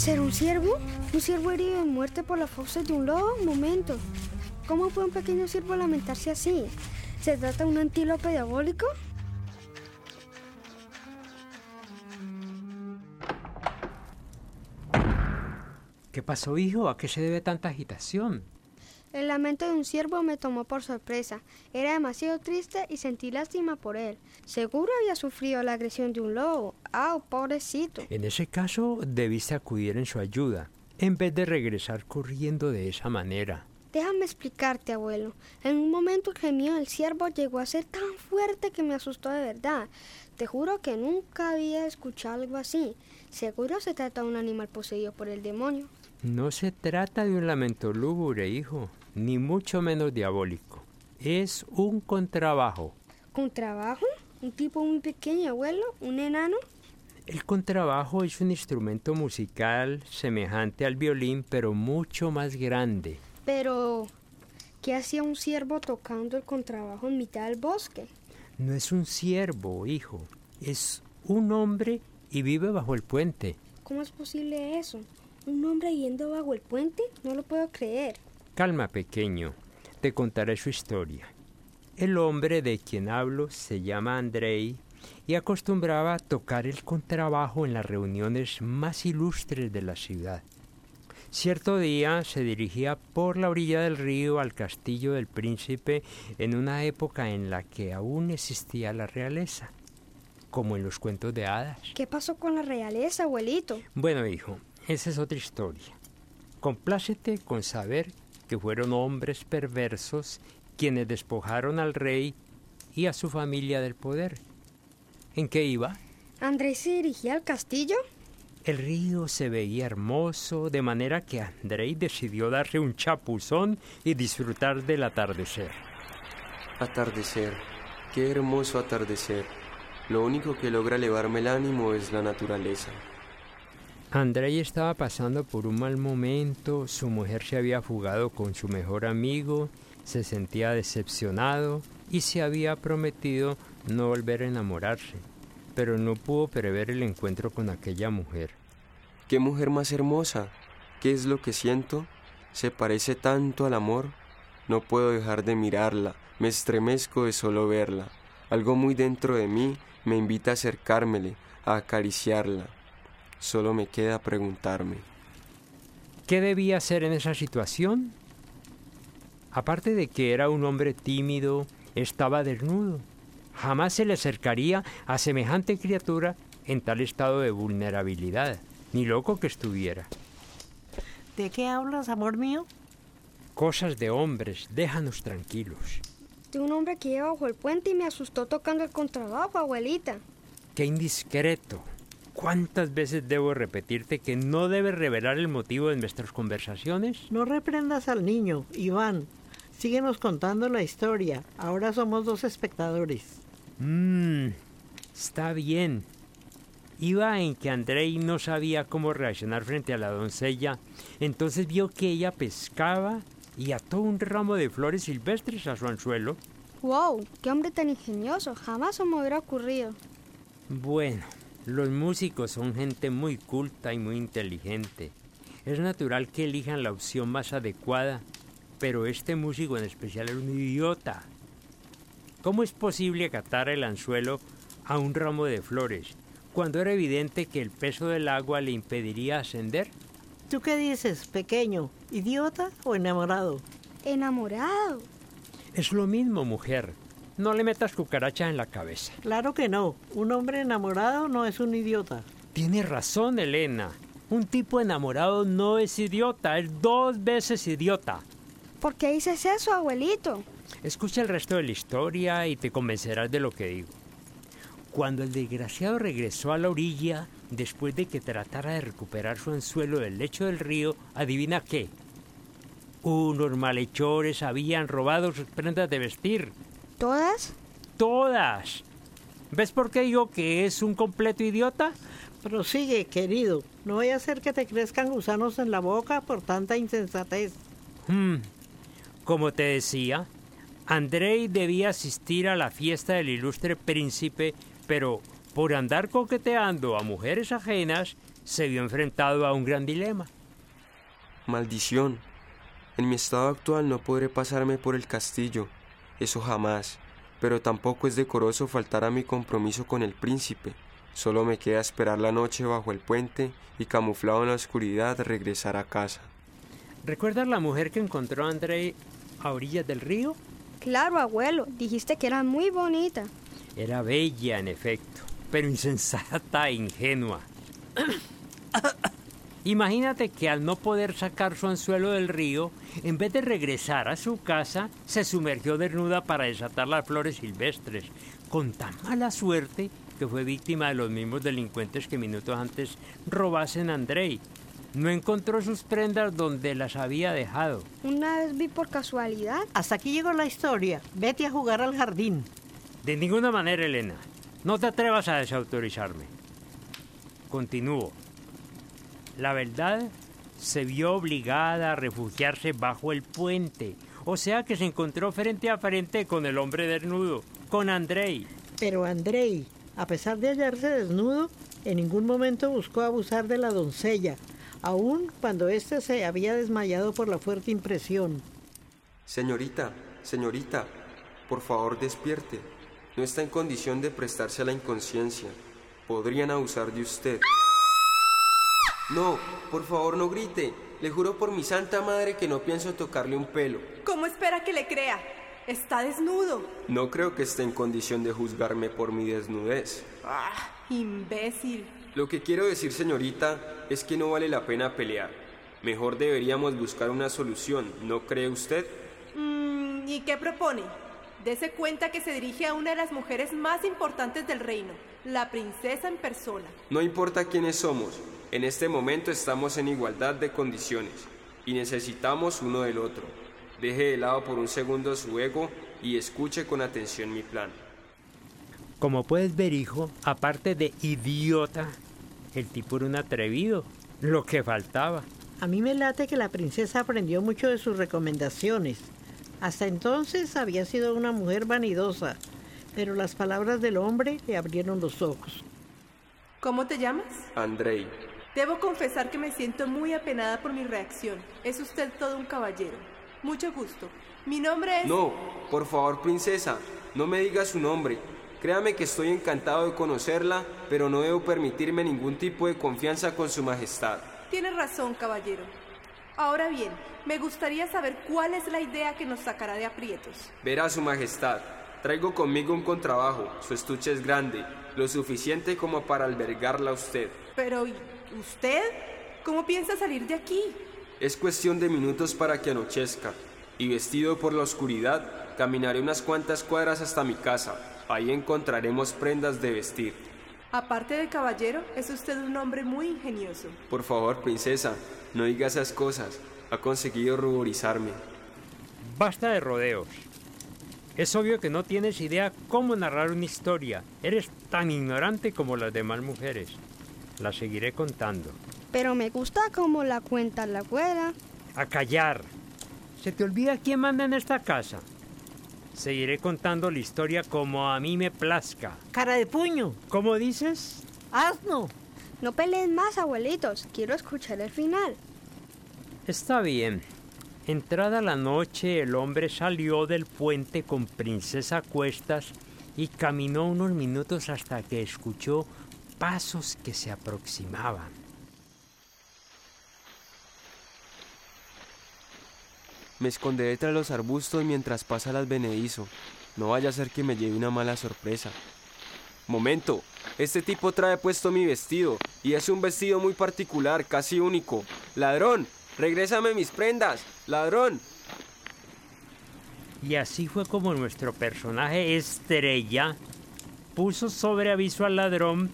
¿Ser un ciervo? ¿Un ciervo herido de muerte por las fauces de un lobo? Un momento. ¿Cómo puede un pequeño ciervo lamentarse así? ¿Se trata de un antílope diabólico? ¿Qué pasó, hijo? ¿A qué se debe tanta agitación? El lamento de un ciervo me tomó por sorpresa. Era demasiado triste y sentí lástima por él. Seguro había sufrido la agresión de un lobo. ¡Ah, pobrecito! En ese caso, debiste acudir en su ayuda, en vez de regresar corriendo de esa manera. Déjame explicarte, abuelo. En un momento el gemido del ciervo llegó a ser tan fuerte que me asustó de verdad. Te juro que nunca había escuchado algo así. Seguro se trata de un animal poseído por el demonio. No se trata de un lamento lúgubre, hijo, ni mucho menos diabólico. Es un contrabajo. ¿Contrabajo? ¿Un tipo muy pequeño, abuelo? ¿Un enano? El contrabajo es un instrumento musical semejante al violín, pero mucho más grande. Pero, ¿qué hacía un ciervo tocando el contrabajo en mitad del bosque? No es un ciervo, hijo. Es un hombre y vive bajo el puente. ¿Cómo es posible eso? ¿Un hombre yendo bajo el puente? No lo puedo creer. Calma, pequeño. Te contaré su historia. El hombre de quien hablo se llama Andrei y acostumbraba a tocar el contrabajo en las reuniones más ilustres de la ciudad. Cierto día se dirigía por la orilla del río al castillo del príncipe en una época en la que aún existía la realeza, como en los cuentos de hadas. ¿Qué pasó con la realeza, abuelito? Bueno, hijo, esa es otra historia. Complácete con saber que fueron hombres perversos quienes despojaron al rey y a su familia del poder. ¿En qué iba? ¿Andrés se dirigía al castillo? El río se veía hermoso, de manera que Andrei decidió darle un chapuzón y disfrutar del atardecer. Atardecer, qué hermoso atardecer. Lo único que logra elevarme el ánimo es la naturaleza. Andrei estaba pasando por un mal momento, su mujer se había fugado con su mejor amigo, se sentía decepcionado y se había prometido no volver a enamorarse, pero no pudo prever el encuentro con aquella mujer. ¿Qué mujer más hermosa? ¿Qué es lo que siento? Se parece tanto al amor. No puedo dejar de mirarla, me estremezco de solo verla. Algo muy dentro de mí me invita a acercármele, a acariciarla. Solo me queda preguntarme. ¿Qué debía hacer en esa situación? Aparte de que era un hombre tímido, estaba desnudo. Jamás se le acercaría a semejante criatura en tal estado de vulnerabilidad, ni loco que estuviera. ¿De qué hablas, amor mío? Cosas de hombres, déjanos tranquilos. De un hombre que iba bajo el puente y me asustó tocando el contrabajo, abuelita. Qué indiscreto. ¿Cuántas veces debo repetirte que no debes revelar el motivo de nuestras conversaciones? No reprendas al niño, Iván. Síguenos contando la historia. Ahora somos dos espectadores. Mmm, está bien. Iba en que Andrei no sabía cómo reaccionar frente a la doncella, entonces vio que ella pescaba y ató un ramo de flores silvestres a su anzuelo. ¡Wow! ¡Qué hombre tan ingenioso! Jamás se me hubiera ocurrido. Bueno, los músicos son gente muy culta y muy inteligente. Es natural que elijan la opción más adecuada, pero este músico en especial era un idiota. ¿Cómo es posible acatar el anzuelo a un ramo de flores cuando era evidente que el peso del agua le impediría ascender? ¿Tú qué dices, pequeño? ¿Idiota o enamorado? ¿Enamorado? Es lo mismo, mujer. No le metas cucarachas en la cabeza. Claro que no. Un hombre enamorado no es un idiota. Tiene razón, Elena. Un tipo enamorado no es idiota, es dos veces idiota. ¿Por qué dices eso, abuelito? Escucha el resto de la historia y te convencerás de lo que digo. Cuando el desgraciado regresó a la orilla, después de que tratara de recuperar su anzuelo del lecho del río, adivina qué. Unos malhechores habían robado sus prendas de vestir. ¿Todas? Todas. ¿Ves por qué digo que es un completo idiota? Prosigue, querido. No vaya a ser que te crezcan gusanos en la boca por tanta insensatez. Hmm. Como te decía, Andrei debía asistir a la fiesta del ilustre príncipe, pero por andar coqueteando a mujeres ajenas, se vio enfrentado a un gran dilema. Maldición. En mi estado actual no podré pasarme por el castillo, eso jamás, pero tampoco es decoroso faltar a mi compromiso con el príncipe. Solo me queda esperar la noche bajo el puente y camuflado en la oscuridad regresar a casa. ¿Recuerdas la mujer que encontró a Andrei a orillas del río? Claro, abuelo, dijiste que era muy bonita. Era bella, en efecto, pero insensata e ingenua. Imagínate que al no poder sacar su anzuelo del río, en vez de regresar a su casa, se sumergió desnuda para desatar las flores silvestres, con tan mala suerte que fue víctima de los mismos delincuentes que minutos antes robasen a Andrei. No encontró sus prendas donde las había dejado. Una vez vi por casualidad. Hasta aquí llegó la historia. Vete a jugar al jardín. De ninguna manera, Elena. No te atrevas a desautorizarme. Continúo. La verdad se vio obligada a refugiarse bajo el puente, o sea que se encontró frente a frente con el hombre desnudo, con Andrei. Pero Andrei, a pesar de hallarse desnudo, en ningún momento buscó abusar de la doncella, aun cuando éste se había desmayado por la fuerte impresión. Señorita, señorita, por favor despierte. No está en condición de prestarse a la inconsciencia. Podrían abusar de usted. No, por favor no grite. Le juro por mi santa madre que no pienso tocarle un pelo. ¿Cómo espera que le crea? Está desnudo. No creo que esté en condición de juzgarme por mi desnudez. Ah, imbécil. Lo que quiero decir, señorita, es que no vale la pena pelear. Mejor deberíamos buscar una solución, ¿no cree usted? Mm, ¿Y qué propone? Dese cuenta que se dirige a una de las mujeres más importantes del reino, la princesa en persona. No importa quiénes somos, en este momento estamos en igualdad de condiciones y necesitamos uno del otro. Deje de lado por un segundo su ego y escuche con atención mi plan. Como puedes ver, hijo, aparte de idiota, el tipo era un atrevido, lo que faltaba. A mí me late que la princesa aprendió mucho de sus recomendaciones. Hasta entonces había sido una mujer vanidosa, pero las palabras del hombre le abrieron los ojos. ¿Cómo te llamas? Andrei, Debo confesar que me siento muy apenada por mi reacción. Es usted todo un caballero. Mucho gusto. Mi nombre es... no, por favor, princesa, no me diga su nombre. Créame que estoy encantado de conocerla, pero no debo permitirme ningún tipo de confianza con su majestad. Tiene razón, caballero. Ahora bien, me gustaría saber cuál es la idea que nos sacará de aprietos. Verá su majestad, traigo conmigo un contrabajo, su estuche es grande, lo suficiente como para albergarla a usted. Pero, ¿y usted? ¿Cómo piensa salir de aquí? Es cuestión de minutos para que anochezca, y vestido por la oscuridad, caminaré unas cuantas cuadras hasta mi casa. Ahí encontraremos prendas de vestir. Aparte de caballero, es usted un hombre muy ingenioso. Por favor, princesa, no diga esas cosas. Ha conseguido ruborizarme. Basta de rodeos. Es obvio que no tienes idea cómo narrar una historia. Eres tan ignorante como las demás mujeres. La seguiré contando. Pero me gusta cómo la cuenta la abuela. A callar. ¿Se te olvida quién manda en esta casa? Seguiré contando la historia como a mí me plazca. Cara de puño, ¿Cómo dices? asno. No peleen más, abuelitos. Quiero escuchar el final. Está bien. Entrada la noche, el hombre salió del puente con princesa a cuestas y caminó unos minutos hasta que escuchó pasos que se aproximaban. Me esconderé tras los arbustos mientras pasa el advenedizo. No vaya a ser que me lleve una mala sorpresa. Momento, este tipo trae puesto mi vestido, y es un vestido muy particular, casi único. Ladrón, regrésame mis prendas. Ladrón. Y así fue como nuestro personaje estrella puso sobre aviso al ladrón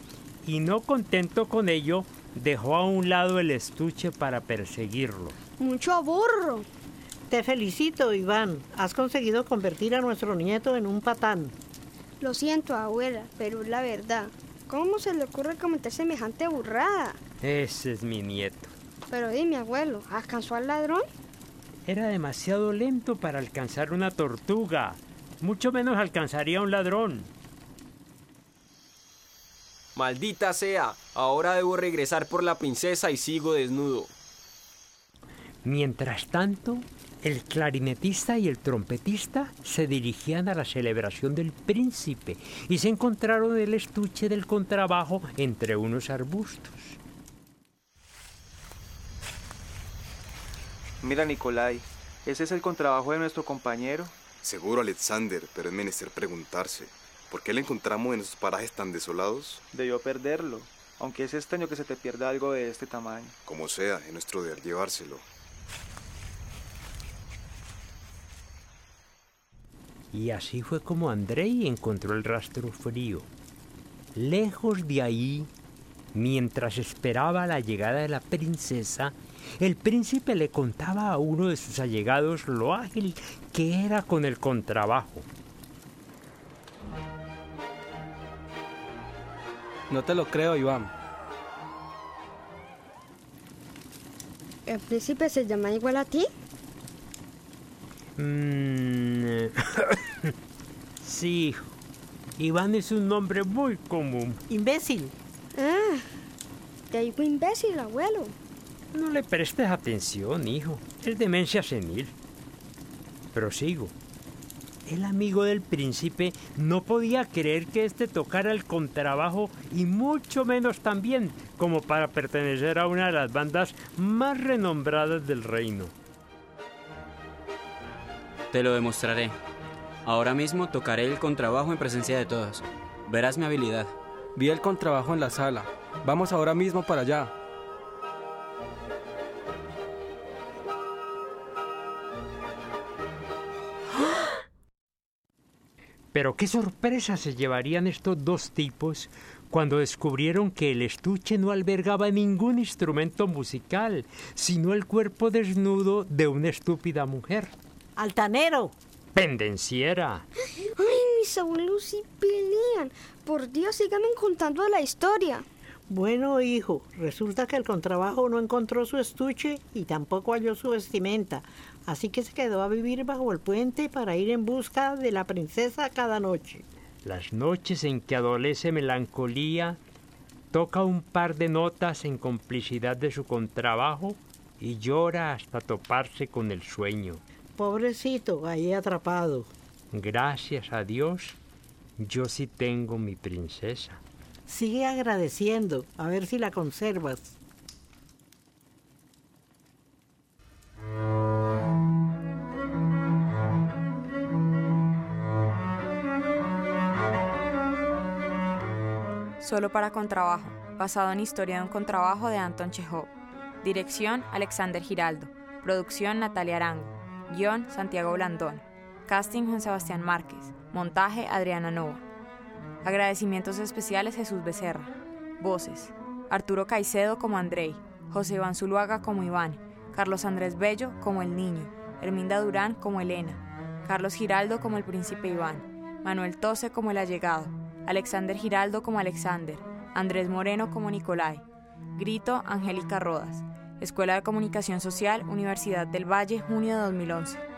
y no contento con ello, dejó a un lado el estuche para perseguirlo. Mucho burro. Te felicito, Iván. Has conseguido convertir a nuestro nieto en un patán. Lo siento, abuela, pero es la verdad. ¿Cómo se le ocurre cometer semejante burrada? Ese es mi nieto. Pero dime, abuelo, ¿alcanzó al ladrón? Era demasiado lento para alcanzar una tortuga. Mucho menos alcanzaría a un ladrón. Maldita sea, ahora debo regresar por la princesa y sigo desnudo. Mientras tanto, el clarinetista y el trompetista se dirigían a la celebración del príncipe y se encontraron el estuche del contrabajo entre unos arbustos. Mira, Nicolai, ¿ese es el contrabajo de nuestro compañero? Seguro, Alexander, pero es menester preguntarse. ¿Por qué lo encontramos en esos parajes tan desolados? Debió perderlo, aunque es extraño que se te pierda algo de este tamaño. Como sea, es nuestro deber llevárselo. Y así fue como Andrei encontró el rastro frío. Lejos de ahí, mientras esperaba la llegada de la princesa, el príncipe le contaba a uno de sus allegados lo ágil que era con el contrabajo. No te lo creo, Iván. ¿El príncipe se llama igual a ti? Mm, sí, hijo. Iván es un nombre muy común. Imbécil. Ah, te digo imbécil, abuelo. No le prestes atención, hijo. Es demencia senil. Prosigo. El amigo del príncipe no podía creer que éste tocara el contrabajo y mucho menos también como para pertenecer a una de las bandas más renombradas del reino. Te lo demostraré. Ahora mismo tocaré el contrabajo en presencia de todos. Verás mi habilidad. Vi el contrabajo en la sala. Vamos ahora mismo para allá. Pero qué sorpresa se llevarían estos dos tipos cuando descubrieron que el estuche no albergaba ningún instrumento musical, sino el cuerpo desnudo de una estúpida mujer. Altanero. Pendenciera. Ay, mis abuelos sí pelean. Por Dios, síganme contando la historia. Bueno, hijo, resulta que el contrabajo no encontró su estuche y tampoco halló su vestimenta, así que se quedó a vivir bajo el puente para ir en busca de la princesa cada noche. Las noches en que adolece melancolía, toca un par de notas en complicidad de su contrabajo y llora hasta toparse con el sueño. Pobrecito, ahí atrapado. Gracias a Dios, yo sí tengo mi princesa. Sigue agradeciendo, a ver si la conservas. Solo para contrabajo, basado en Historia de un contrabajo de Anton Chekhov. Dirección Alexander Giraldo. Producción Natalia Arango. Guión Santiago Blandón. Casting Juan Sebastián Márquez. Montaje Adriana Nova. Agradecimientos especiales Jesús Becerra. Voces. Arturo Caicedo como Andrei. José Iván Zuluaga como Iván. Carlos Andrés Bello como el niño. Herminda Durán como Elena. Carlos Giraldo como el príncipe Iván. Manuel Tose como el allegado. Alexander Giraldo como Alexander. Andrés Moreno como Nicolai. Grito Angélica Rodas. Escuela de Comunicación Social, Universidad del Valle, junio de 2011.